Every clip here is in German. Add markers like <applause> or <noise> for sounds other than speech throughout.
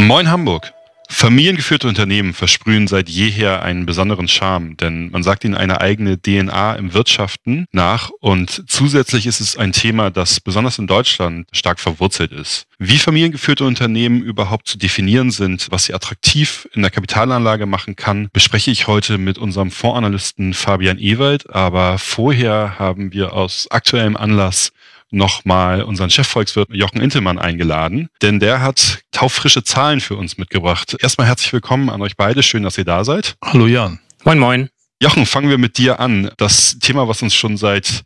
Moin Hamburg. Familiengeführte Unternehmen versprühen seit jeher einen besonderen Charme, denn man sagt ihnen eine eigene DNA im Wirtschaften nach und zusätzlich ist es ein Thema, das besonders in Deutschland stark verwurzelt ist. Wie familiengeführte Unternehmen überhaupt zu definieren sind, was sie attraktiv in der Kapitalanlage machen kann, bespreche ich heute mit unserem Fondsanalysten Fabian Ewald, aber vorher haben wir aus aktuellem Anlass nochmal unseren Chefvolkswirt Jochen Intelmann eingeladen, denn der hat taufrische Zahlen für uns mitgebracht. Erstmal herzlich willkommen an euch beide. Schön, dass ihr da seid. Hallo Jan. Moin, moin. Jochen, fangen wir mit dir an. Das Thema, was uns schon seit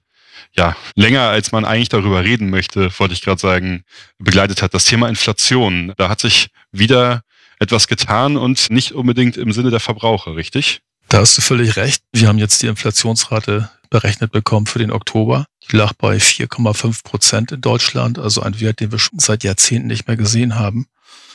ja, länger als man eigentlich darüber reden möchte, wollte ich gerade sagen, begleitet hat. Das Thema Inflation. Da hat sich wieder etwas getan und nicht unbedingt im Sinne der Verbraucher, richtig? Da hast du völlig recht. Wir haben jetzt die Inflationsrate berechnet bekommen für den Oktober. Die lag bei 4,5 Prozent in Deutschland, also ein Wert, den wir schon seit Jahrzehnten nicht mehr gesehen haben.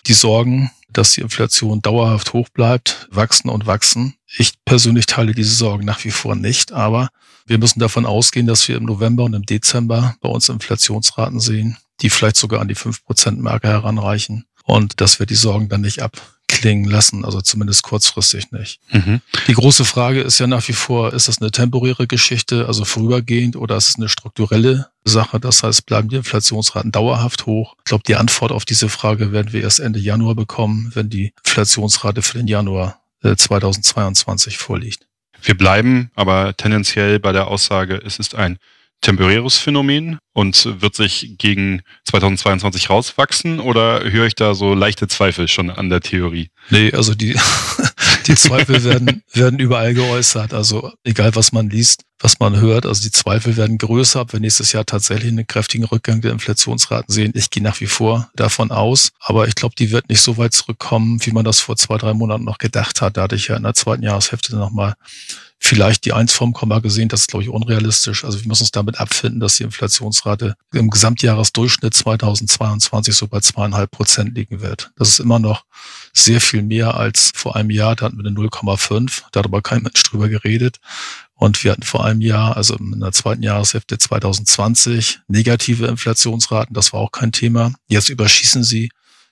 Die Sorgen, dass die Inflation dauerhaft hoch bleibt, wachsen und wachsen. Ich persönlich teile diese Sorgen nach wie vor nicht, aber wir müssen davon ausgehen, dass wir im November und im Dezember bei uns Inflationsraten sehen, die vielleicht sogar an die 5-Prozent-Marke heranreichen und dass wir die Sorgen dann nicht ab klingen lassen, also zumindest kurzfristig nicht. Mhm. Die große Frage ist ja nach wie vor, ist das eine temporäre Geschichte, also vorübergehend, oder ist es eine strukturelle Sache? Das heißt, bleiben die Inflationsraten dauerhaft hoch? Ich glaube, die Antwort auf diese Frage werden wir erst Ende Januar bekommen, wenn die Inflationsrate für den Januar 2022 äh, vorliegt. Wir bleiben aber tendenziell bei der Aussage, es ist ein temporäres Phänomen und wird sich gegen 2022 rauswachsen oder höre ich da so leichte Zweifel schon an der Theorie? Nee, also die, <laughs> die Zweifel werden, werden überall geäußert. Also egal, was man liest, was man hört, also die Zweifel werden größer, ob wir nächstes Jahr tatsächlich einen kräftigen Rückgang der Inflationsraten sehen. Ich gehe nach wie vor davon aus, aber ich glaube, die wird nicht so weit zurückkommen, wie man das vor zwei, drei Monaten noch gedacht hat. Da hatte ich ja in der zweiten Jahreshälfte nochmal vielleicht die Eins vom Komma gesehen. Das ist, glaube ich, unrealistisch. Also wir müssen uns damit abfinden, dass die Inflationsrate im Gesamtjahresdurchschnitt 2022 so bei zweieinhalb Prozent liegen wird. Das ist immer noch sehr viel mehr als vor einem Jahr. Da hatten wir eine 0,5. Da hat aber kein Mensch drüber geredet. Und wir hatten vor einem Jahr, also in der zweiten Jahreshälfte 2020, negative Inflationsraten. Das war auch kein Thema. Jetzt überschießen sie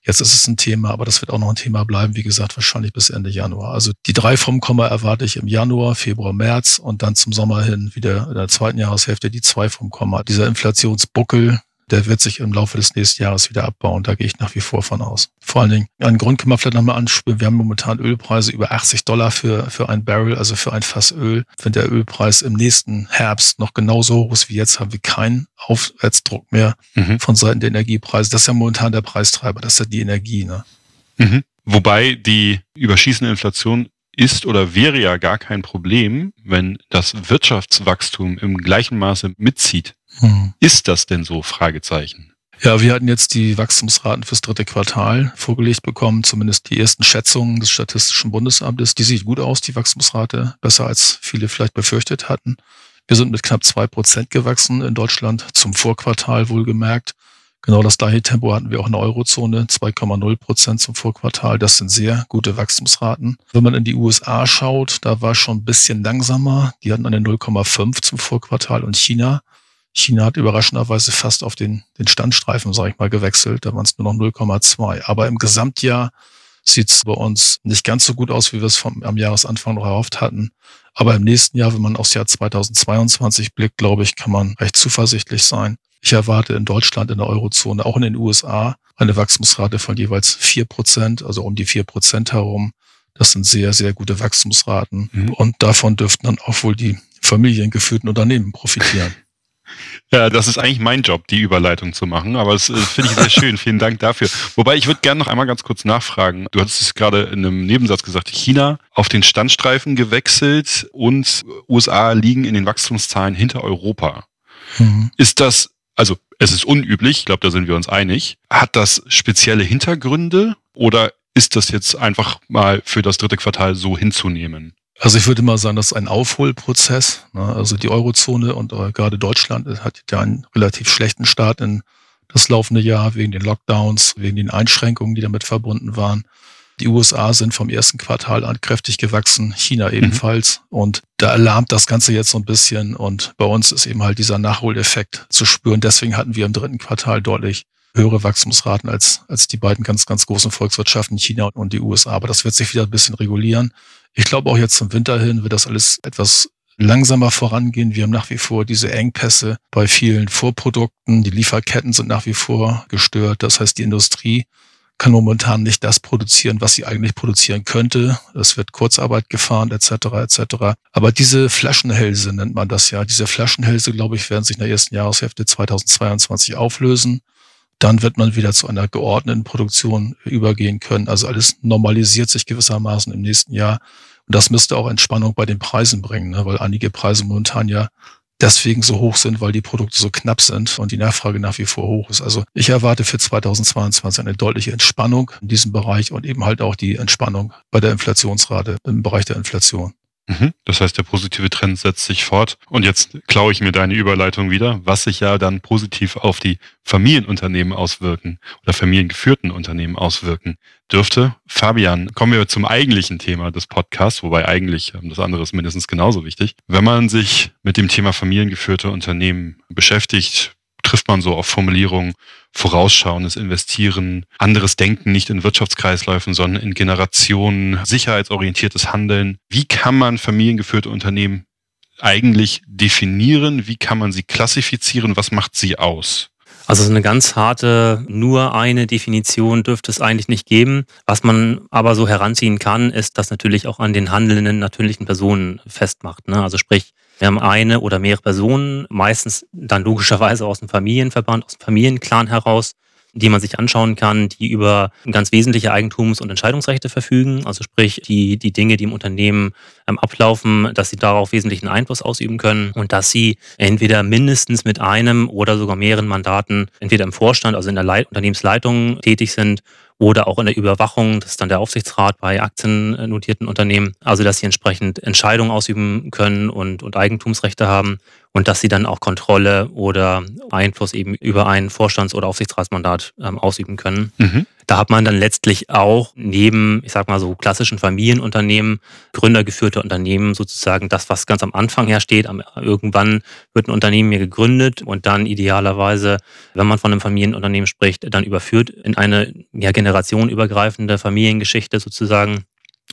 Jetzt ist es ein Thema, aber das wird auch noch ein Thema bleiben, wie gesagt, wahrscheinlich bis Ende Januar. Also die drei vom Komma erwarte ich im Januar, Februar, März und dann zum Sommer hin wieder in der zweiten Jahreshälfte die zwei vom Komma. Dieser Inflationsbuckel, der wird sich im Laufe des nächsten Jahres wieder abbauen. Da gehe ich nach wie vor von aus. Vor allen Dingen, einen Grund können wir vielleicht nochmal anspielen. Wir haben momentan Ölpreise über 80 Dollar für, für ein Barrel, also für ein Fass Öl. Wenn der Ölpreis im nächsten Herbst noch genauso hoch ist wie jetzt, haben wir keinen Aufwärtsdruck mehr mhm. von Seiten der Energiepreise. Das ist ja momentan der Preistreiber, das ist ja die Energie. Ne? Mhm. Wobei die überschießende Inflation ist oder wäre ja gar kein Problem, wenn das Wirtschaftswachstum im gleichen Maße mitzieht. Hm. Ist das denn so? Fragezeichen. Ja, wir hatten jetzt die Wachstumsraten fürs dritte Quartal vorgelegt bekommen, zumindest die ersten Schätzungen des Statistischen Bundesamtes. Die sieht gut aus, die Wachstumsrate, besser als viele vielleicht befürchtet hatten. Wir sind mit knapp zwei Prozent gewachsen in Deutschland, zum Vorquartal wohlgemerkt. Genau das gleiche Tempo hatten wir auch in der Eurozone, 2,0 Prozent zum Vorquartal. Das sind sehr gute Wachstumsraten. Wenn man in die USA schaut, da war schon ein bisschen langsamer. Die hatten eine 0,5 zum Vorquartal und China China hat überraschenderweise fast auf den, den Standstreifen, sage ich mal, gewechselt. Da waren es nur noch 0,2. Aber im Gesamtjahr sieht es bei uns nicht ganz so gut aus, wie wir es vom, am Jahresanfang noch erhofft hatten. Aber im nächsten Jahr, wenn man aufs Jahr 2022 blickt, glaube ich, kann man recht zuversichtlich sein. Ich erwarte in Deutschland, in der Eurozone, auch in den USA eine Wachstumsrate von jeweils vier Prozent, also um die vier Prozent herum. Das sind sehr, sehr gute Wachstumsraten. Mhm. Und davon dürften dann auch wohl die familiengeführten Unternehmen profitieren. <laughs> Ja, das ist eigentlich mein Job, die Überleitung zu machen, aber das äh, finde ich sehr schön. <laughs> Vielen Dank dafür. Wobei ich würde gerne noch einmal ganz kurz nachfragen. Du hattest es gerade in einem Nebensatz gesagt, China auf den Standstreifen gewechselt und USA liegen in den Wachstumszahlen hinter Europa. Mhm. Ist das, also es ist unüblich, ich glaube, da sind wir uns einig. Hat das spezielle Hintergründe oder ist das jetzt einfach mal für das dritte Quartal so hinzunehmen? Also ich würde mal sagen, das ist ein Aufholprozess. Ne? Also die Eurozone und äh, gerade Deutschland hat ja einen relativ schlechten Start in das laufende Jahr wegen den Lockdowns, wegen den Einschränkungen, die damit verbunden waren. Die USA sind vom ersten Quartal an kräftig gewachsen, China mhm. ebenfalls. Mhm. Und da alarmt das Ganze jetzt so ein bisschen. Und bei uns ist eben halt dieser Nachholeffekt zu spüren. Deswegen hatten wir im dritten Quartal deutlich höhere Wachstumsraten als, als die beiden ganz, ganz großen Volkswirtschaften China und die USA. Aber das wird sich wieder ein bisschen regulieren. Ich glaube auch jetzt zum Winter hin wird das alles etwas langsamer vorangehen. Wir haben nach wie vor diese Engpässe bei vielen Vorprodukten. Die Lieferketten sind nach wie vor gestört. Das heißt, die Industrie kann momentan nicht das produzieren, was sie eigentlich produzieren könnte. Es wird Kurzarbeit gefahren, etc. etc. Aber diese Flaschenhälse nennt man das ja. Diese Flaschenhälse, glaube ich, werden sich in der ersten Jahreshälfte 2022 auflösen. Dann wird man wieder zu einer geordneten Produktion übergehen können. Also alles normalisiert sich gewissermaßen im nächsten Jahr. Und das müsste auch Entspannung bei den Preisen bringen, ne? weil einige Preise momentan ja deswegen so hoch sind, weil die Produkte so knapp sind und die Nachfrage nach wie vor hoch ist. Also ich erwarte für 2022 eine deutliche Entspannung in diesem Bereich und eben halt auch die Entspannung bei der Inflationsrate im Bereich der Inflation. Mhm. Das heißt, der positive Trend setzt sich fort. Und jetzt klaue ich mir deine Überleitung wieder, was sich ja dann positiv auf die Familienunternehmen auswirken oder familiengeführten Unternehmen auswirken dürfte. Fabian, kommen wir zum eigentlichen Thema des Podcasts, wobei eigentlich ähm, das andere ist mindestens genauso wichtig. Wenn man sich mit dem Thema familiengeführte Unternehmen beschäftigt, trifft man so auf Formulierungen vorausschauendes Investieren, anderes Denken nicht in Wirtschaftskreisläufen, sondern in Generationen, sicherheitsorientiertes Handeln. Wie kann man familiengeführte Unternehmen eigentlich definieren? Wie kann man sie klassifizieren? Was macht sie aus? Also so eine ganz harte, nur eine Definition dürfte es eigentlich nicht geben. Was man aber so heranziehen kann, ist, dass natürlich auch an den handelnden natürlichen Personen festmacht. Ne? Also sprich, wir haben eine oder mehrere Personen, meistens dann logischerweise aus dem Familienverband, aus dem Familienclan heraus, die man sich anschauen kann, die über ganz wesentliche Eigentums- und Entscheidungsrechte verfügen. Also sprich, die, die Dinge, die im Unternehmen ähm, ablaufen, dass sie darauf wesentlichen Einfluss ausüben können und dass sie entweder mindestens mit einem oder sogar mehreren Mandaten entweder im Vorstand, also in der Leit Unternehmensleitung tätig sind oder auch in der Überwachung, das ist dann der Aufsichtsrat bei aktiennotierten Unternehmen, also dass sie entsprechend Entscheidungen ausüben können und, und Eigentumsrechte haben und dass sie dann auch Kontrolle oder Einfluss eben über ein Vorstands- oder Aufsichtsratsmandat ähm, ausüben können. Mhm. Da hat man dann letztlich auch neben, ich sag mal so klassischen Familienunternehmen, gründergeführte Unternehmen sozusagen das, was ganz am Anfang her steht. Irgendwann wird ein Unternehmen hier gegründet und dann idealerweise, wenn man von einem Familienunternehmen spricht, dann überführt in eine ja, generationenübergreifende Familiengeschichte sozusagen.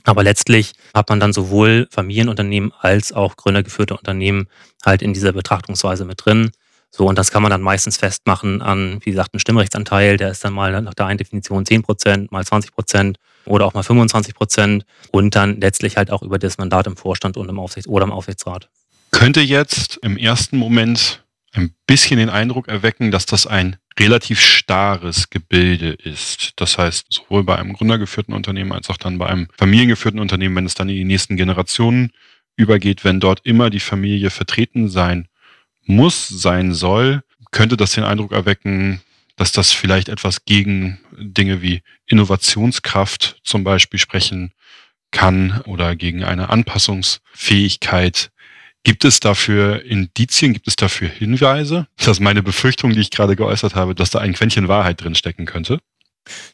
Aber letztlich hat man dann sowohl Familienunternehmen als auch gründergeführte Unternehmen halt in dieser Betrachtungsweise mit drin. So, und das kann man dann meistens festmachen an, wie gesagt, einen Stimmrechtsanteil, der ist dann mal nach der einen Definition 10 Prozent, mal 20 Prozent oder auch mal 25 Prozent und dann letztlich halt auch über das Mandat im Vorstand und im Aufsichts- oder im Aufsichtsrat. Könnte jetzt im ersten Moment ein bisschen den Eindruck erwecken, dass das ein relativ starres Gebilde ist. Das heißt, sowohl bei einem gründergeführten Unternehmen als auch dann bei einem familiengeführten Unternehmen, wenn es dann in die nächsten Generationen übergeht, wenn dort immer die Familie vertreten sein muss, sein soll, könnte das den Eindruck erwecken, dass das vielleicht etwas gegen Dinge wie Innovationskraft zum Beispiel sprechen kann oder gegen eine Anpassungsfähigkeit. Gibt es dafür Indizien, gibt es dafür Hinweise? Das ist meine Befürchtung, die ich gerade geäußert habe, dass da ein Quäntchen Wahrheit drin stecken könnte.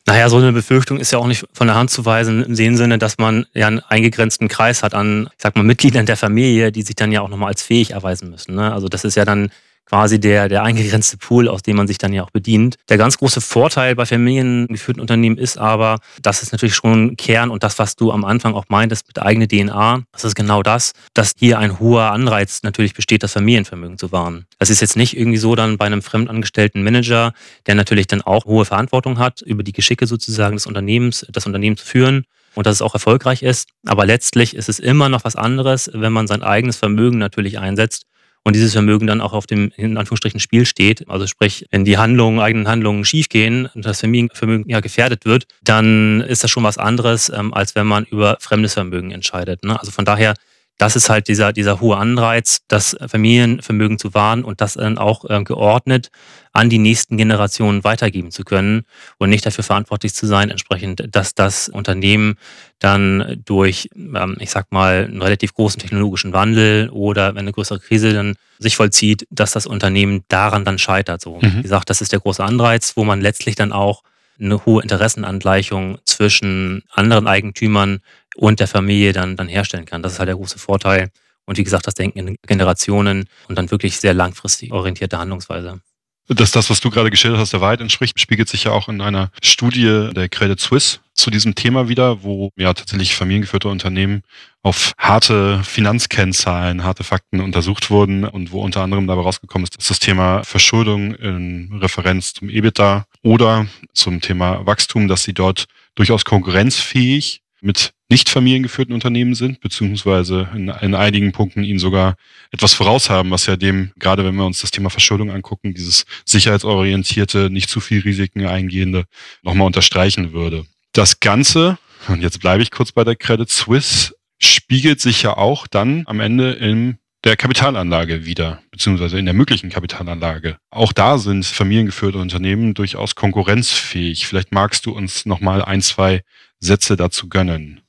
Naja, so eine Befürchtung ist ja auch nicht von der Hand zu weisen, im Sinne, dass man ja einen eingegrenzten Kreis hat an, ich sag mal, Mitgliedern der Familie, die sich dann ja auch nochmal als fähig erweisen müssen. Ne? Also das ist ja dann quasi der, der eingegrenzte Pool, aus dem man sich dann ja auch bedient. Der ganz große Vorteil bei familiengeführten Unternehmen ist aber, das ist natürlich schon Kern und das, was du am Anfang auch meintest mit eigener DNA, das ist genau das, dass hier ein hoher Anreiz natürlich besteht, das Familienvermögen zu wahren. Das ist jetzt nicht irgendwie so dann bei einem fremdangestellten Manager, der natürlich dann auch hohe Verantwortung hat, über die Geschicke sozusagen des Unternehmens, das Unternehmen zu führen und dass es auch erfolgreich ist. Aber letztlich ist es immer noch was anderes, wenn man sein eigenes Vermögen natürlich einsetzt und dieses Vermögen dann auch auf dem in Anführungsstrichen Spiel steht, also sprich, wenn die Handlungen, eigenen Handlungen schiefgehen und das Vermögen ja gefährdet wird, dann ist das schon was anderes, ähm, als wenn man über fremdes Vermögen entscheidet. Ne? Also von daher das ist halt dieser, dieser hohe Anreiz, das Familienvermögen zu wahren und das dann auch äh, geordnet an die nächsten Generationen weitergeben zu können und nicht dafür verantwortlich zu sein, entsprechend, dass das Unternehmen dann durch, ähm, ich sag mal, einen relativ großen technologischen Wandel oder wenn eine größere Krise dann sich vollzieht, dass das Unternehmen daran dann scheitert. So, mhm. wie gesagt, das ist der große Anreiz, wo man letztlich dann auch eine hohe Interessenangleichung zwischen anderen Eigentümern und der Familie dann, dann herstellen kann. Das ist halt der große Vorteil. Und wie gesagt, das Denken in Generationen und dann wirklich sehr langfristig orientierte Handlungsweise. Dass das, was du gerade geschildert hast, der Wahrheit entspricht, spiegelt sich ja auch in einer Studie der Credit Suisse zu diesem Thema wieder, wo ja tatsächlich familiengeführte Unternehmen auf harte Finanzkennzahlen, harte Fakten untersucht wurden und wo unter anderem dabei rausgekommen ist, dass das Thema Verschuldung in Referenz zum EBITDA oder zum Thema Wachstum, dass sie dort durchaus konkurrenzfähig mit nicht familiengeführten Unternehmen sind, beziehungsweise in, in, einigen Punkten ihnen sogar etwas voraus haben, was ja dem, gerade wenn wir uns das Thema Verschuldung angucken, dieses sicherheitsorientierte, nicht zu viel Risiken eingehende, nochmal unterstreichen würde. Das Ganze, und jetzt bleibe ich kurz bei der Credit Suisse, spiegelt sich ja auch dann am Ende in der Kapitalanlage wieder, beziehungsweise in der möglichen Kapitalanlage. Auch da sind familiengeführte Unternehmen durchaus konkurrenzfähig. Vielleicht magst du uns nochmal ein, zwei Sätze dazu gönnen.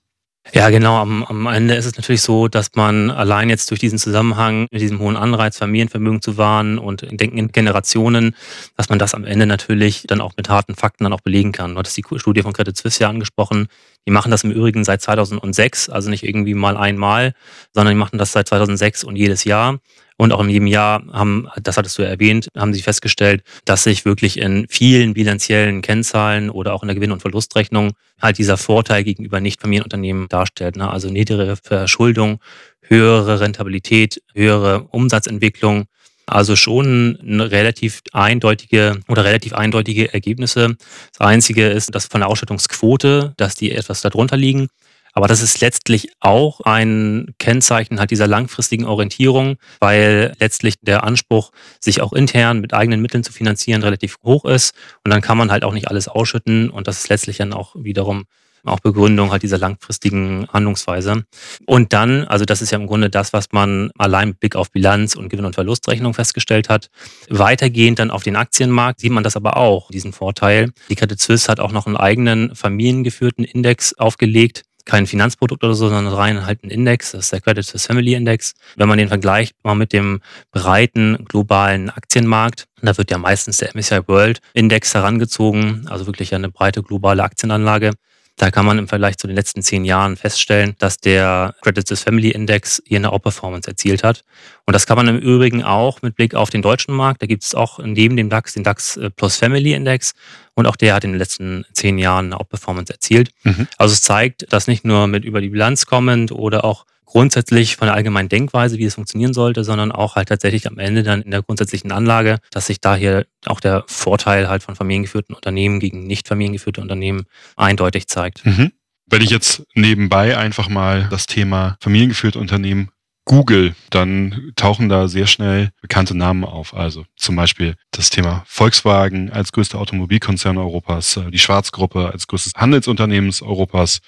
Ja, genau. Am, am Ende ist es natürlich so, dass man allein jetzt durch diesen Zusammenhang mit diesem hohen Anreiz, Familienvermögen zu wahren und Denken in Generationen, dass man das am Ende natürlich dann auch mit harten Fakten dann auch belegen kann. Du hattest die Studie von Credit Suisse ja angesprochen. Die machen das im Übrigen seit 2006, also nicht irgendwie mal einmal, sondern die machen das seit 2006 und jedes Jahr. Und auch in jedem Jahr haben, das hattest du ja erwähnt, haben sie festgestellt, dass sich wirklich in vielen bilanziellen Kennzahlen oder auch in der Gewinn- und Verlustrechnung halt dieser Vorteil gegenüber Nicht-Familienunternehmen darstellt. Ne? Also niedrigere Verschuldung, höhere Rentabilität, höhere Umsatzentwicklung. Also schon relativ eindeutige oder relativ eindeutige Ergebnisse. Das Einzige ist, dass von der Ausstattungsquote, dass die etwas darunter liegen. Aber das ist letztlich auch ein Kennzeichen halt dieser langfristigen Orientierung, weil letztlich der Anspruch, sich auch intern mit eigenen Mitteln zu finanzieren, relativ hoch ist. Und dann kann man halt auch nicht alles ausschütten. Und das ist letztlich dann auch wiederum auch Begründung halt dieser langfristigen Handlungsweise. Und dann, also das ist ja im Grunde das, was man allein mit Blick auf Bilanz und Gewinn- und Verlustrechnung festgestellt hat. Weitergehend dann auf den Aktienmarkt sieht man das aber auch, diesen Vorteil. Die Credit Suisse hat auch noch einen eigenen familiengeführten Index aufgelegt, kein Finanzprodukt oder so, sondern rein halt ein Index, das ist der Credit Suisse Family Index. Wenn man den vergleicht mal mit dem breiten globalen Aktienmarkt, da wird ja meistens der MSCI World Index herangezogen, also wirklich eine breite globale Aktienanlage. Da kann man im Vergleich zu den letzten zehn Jahren feststellen, dass der Credit Suisse Family Index hier eine Outperformance erzielt hat. Und das kann man im Übrigen auch mit Blick auf den deutschen Markt. Da gibt es auch neben dem DAX den DAX äh, Plus Family Index. Und auch der hat in den letzten zehn Jahren eine Outperformance erzielt. Mhm. Also es zeigt, dass nicht nur mit über die Bilanz kommend oder auch grundsätzlich von der allgemeinen Denkweise, wie es funktionieren sollte, sondern auch halt tatsächlich am Ende dann in der grundsätzlichen Anlage, dass sich da hier auch der Vorteil halt von familiengeführten Unternehmen gegen nicht familiengeführte Unternehmen eindeutig zeigt. Mhm. Wenn ich jetzt nebenbei einfach mal das Thema familiengeführte Unternehmen Google, dann tauchen da sehr schnell bekannte Namen auf. Also zum Beispiel das Thema Volkswagen als größter Automobilkonzern Europas, äh, die Schwarzgruppe als größtes Handelsunternehmen Europas,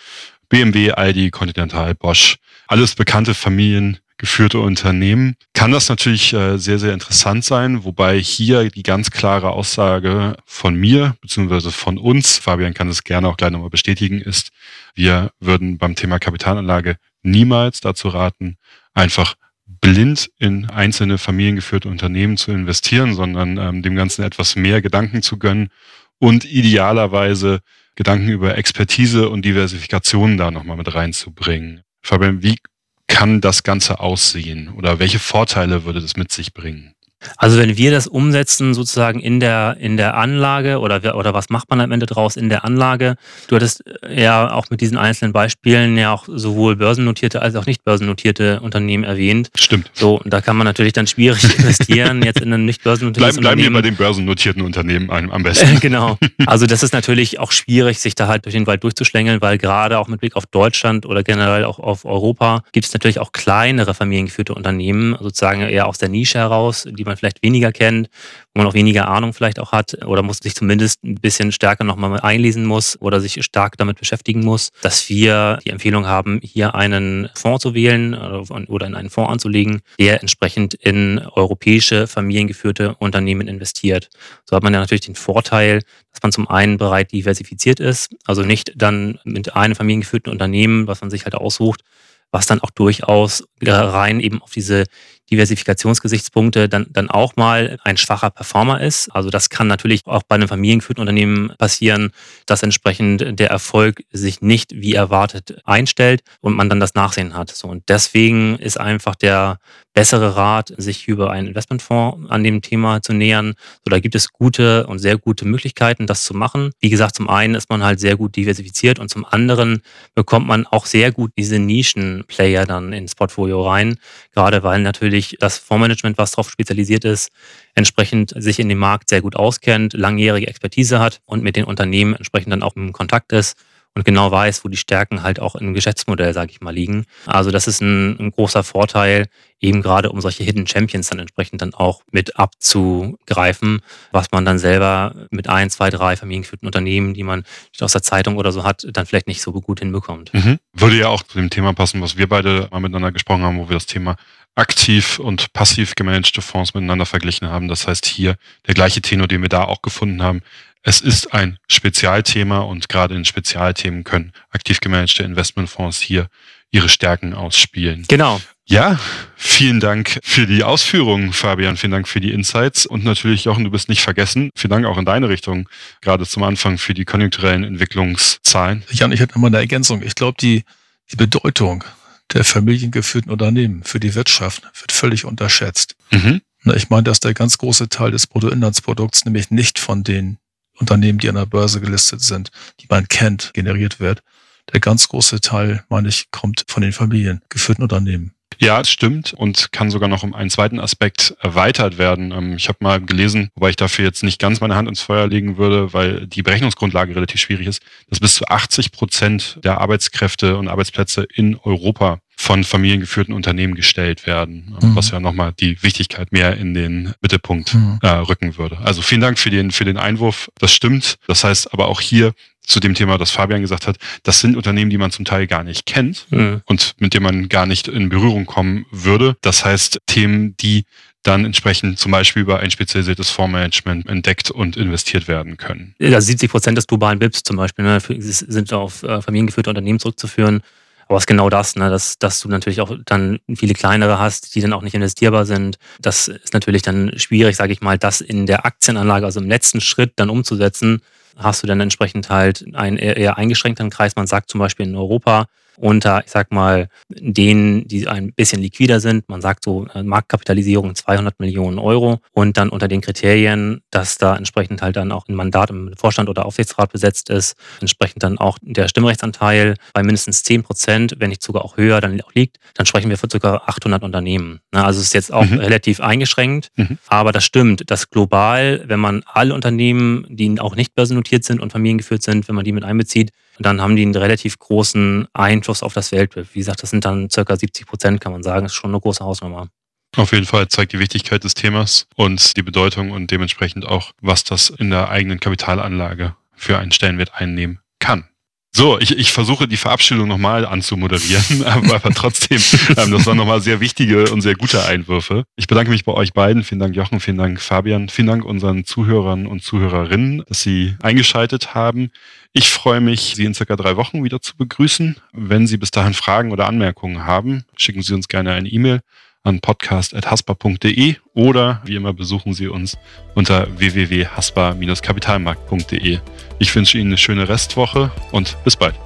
BMW, Aldi, Continental, Bosch, alles bekannte familiengeführte Unternehmen, kann das natürlich äh, sehr, sehr interessant sein, wobei hier die ganz klare Aussage von mir beziehungsweise von uns, Fabian kann es gerne auch gleich nochmal bestätigen, ist, wir würden beim Thema Kapitalanlage niemals dazu raten, einfach blind in einzelne familiengeführte Unternehmen zu investieren, sondern ähm, dem Ganzen etwas mehr Gedanken zu gönnen und idealerweise Gedanken über Expertise und Diversifikation da nochmal mit reinzubringen. Fabian, wie kann das Ganze aussehen oder welche Vorteile würde das mit sich bringen? Also wenn wir das umsetzen sozusagen in der, in der Anlage oder, oder was macht man am Ende draus in der Anlage? Du hattest äh, ja auch mit diesen einzelnen Beispielen ja auch sowohl börsennotierte als auch nicht börsennotierte Unternehmen erwähnt. Stimmt. So, da kann man natürlich dann schwierig <laughs> investieren jetzt in ein nicht börsennotiertes Bleib, Unternehmen. Bleiben wir bei den börsennotierten Unternehmen am besten. <laughs> genau. Also das ist natürlich auch schwierig, sich da halt durch den Wald durchzuschlängeln, weil gerade auch mit Blick auf Deutschland oder generell auch auf Europa gibt es natürlich auch kleinere familiengeführte Unternehmen, sozusagen eher aus der Nische heraus, die man man vielleicht weniger kennt, wo man auch weniger Ahnung vielleicht auch hat oder muss sich zumindest ein bisschen stärker nochmal einlesen muss oder sich stark damit beschäftigen muss, dass wir die Empfehlung haben, hier einen Fonds zu wählen oder in einen Fonds anzulegen, der entsprechend in europäische familiengeführte Unternehmen investiert. So hat man ja natürlich den Vorteil, dass man zum einen bereit diversifiziert ist, also nicht dann mit einem familiengeführten Unternehmen, was man sich halt aussucht, was dann auch durchaus rein eben auf diese Diversifikationsgesichtspunkte dann, dann auch mal ein schwacher Performer ist. Also das kann natürlich auch bei einem familiengeführten Unternehmen passieren, dass entsprechend der Erfolg sich nicht wie erwartet einstellt und man dann das Nachsehen hat. So, und deswegen ist einfach der bessere Rat, sich über einen Investmentfonds an dem Thema zu nähern. So, da gibt es gute und sehr gute Möglichkeiten, das zu machen. Wie gesagt, zum einen ist man halt sehr gut diversifiziert und zum anderen bekommt man auch sehr gut diese Nischenplayer dann ins Portfolio rein. Gerade weil natürlich das Fondsmanagement, was darauf spezialisiert ist, entsprechend sich in dem Markt sehr gut auskennt, langjährige Expertise hat und mit den Unternehmen entsprechend dann auch im Kontakt ist und genau weiß, wo die Stärken halt auch im Geschäftsmodell, sage ich mal, liegen. Also das ist ein, ein, großer Vorteil, eben gerade um solche Hidden Champions dann entsprechend dann auch mit abzugreifen, was man dann selber mit ein, zwei, drei familiengeführten Unternehmen, die man aus der Zeitung oder so hat, dann vielleicht nicht so gut hinbekommt. Mhm. Würde ja auch zu dem Thema passen, was wir beide mal miteinander gesprochen haben, wo wir das Thema aktiv und passiv gemanagte Fonds miteinander verglichen haben. Das heißt hier der gleiche Tenor, den wir da auch gefunden haben es ist ein Spezialthema und gerade in Spezialthemen können aktiv gemanagte Investmentfonds hier ihre Stärken ausspielen. Genau. Ja, vielen Dank für die Ausführungen, Fabian. Vielen Dank für die Insights. Und natürlich, Jochen, du bist nicht vergessen. Vielen Dank auch in deine Richtung, gerade zum Anfang für die konjunkturellen Entwicklungszahlen. Jan, ich hätte nochmal eine Ergänzung. Ich glaube, die, die Bedeutung der familiengeführten Unternehmen für die Wirtschaft wird völlig unterschätzt. Mhm. Ich meine, dass der ganz große Teil des Bruttoinlandsprodukts nämlich nicht von den Unternehmen, die an der Börse gelistet sind, die man kennt, generiert wird. Der ganz große Teil, meine ich, kommt von den familiengeführten Unternehmen. Ja, es stimmt und kann sogar noch um einen zweiten Aspekt erweitert werden. Ähm, ich habe mal gelesen, wobei ich dafür jetzt nicht ganz meine Hand ins Feuer legen würde, weil die Berechnungsgrundlage relativ schwierig ist, dass bis zu 80 Prozent der Arbeitskräfte und Arbeitsplätze in Europa von familiengeführten Unternehmen gestellt werden, mhm. was ja nochmal die Wichtigkeit mehr in den Mittelpunkt mhm. äh, rücken würde. Also vielen Dank für den, für den Einwurf. Das stimmt. Das heißt aber auch hier zu dem Thema, das Fabian gesagt hat, das sind Unternehmen, die man zum Teil gar nicht kennt mhm. und mit denen man gar nicht in Berührung kommen würde. Das heißt, Themen, die dann entsprechend zum Beispiel über ein spezialisiertes Fondsmanagement entdeckt und investiert werden können. Ja, 70 Prozent des globalen BIPs zum Beispiel ne, sind auf äh, familiengeführte Unternehmen zurückzuführen. Aber es ist genau das, ne, dass, dass du natürlich auch dann viele kleinere hast, die dann auch nicht investierbar sind. Das ist natürlich dann schwierig, sage ich mal, das in der Aktienanlage, also im letzten Schritt dann umzusetzen. Hast du dann entsprechend halt einen eher eingeschränkteren Kreis. Man sagt zum Beispiel in Europa, unter, ich sag mal, denen, die ein bisschen liquider sind. Man sagt so äh, Marktkapitalisierung 200 Millionen Euro und dann unter den Kriterien, dass da entsprechend halt dann auch ein Mandat im Vorstand oder Aufsichtsrat besetzt ist, entsprechend dann auch der Stimmrechtsanteil bei mindestens 10 Prozent, wenn nicht sogar auch höher dann auch liegt, dann sprechen wir von ca. 800 Unternehmen. Also es ist jetzt auch mhm. relativ eingeschränkt, mhm. aber das stimmt, dass global, wenn man alle Unternehmen, die auch nicht börsennotiert sind und familiengeführt sind, wenn man die mit einbezieht, dann haben die einen relativ großen Einfluss auf das Weltbild. Wie gesagt, das sind dann circa 70 Prozent, kann man sagen. Das ist schon eine große Hausnummer. Auf jeden Fall zeigt die Wichtigkeit des Themas und die Bedeutung und dementsprechend auch, was das in der eigenen Kapitalanlage für einen Stellenwert einnehmen kann. So, ich, ich versuche die Verabschiedung nochmal anzumoderieren, <laughs> aber, trotzdem, ähm, das waren nochmal sehr wichtige und sehr gute Einwürfe. Ich bedanke mich bei euch beiden. Vielen Dank, Jochen, vielen Dank, Fabian. Vielen Dank unseren Zuhörern und Zuhörerinnen, dass sie eingeschaltet haben. Ich freue mich, Sie in circa drei Wochen wieder zu begrüßen. Wenn Sie bis dahin Fragen oder Anmerkungen haben, schicken Sie uns gerne eine E-Mail an podcast.haspa.de oder wie immer besuchen Sie uns unter www.haspa-kapitalmarkt.de. Ich wünsche Ihnen eine schöne Restwoche und bis bald.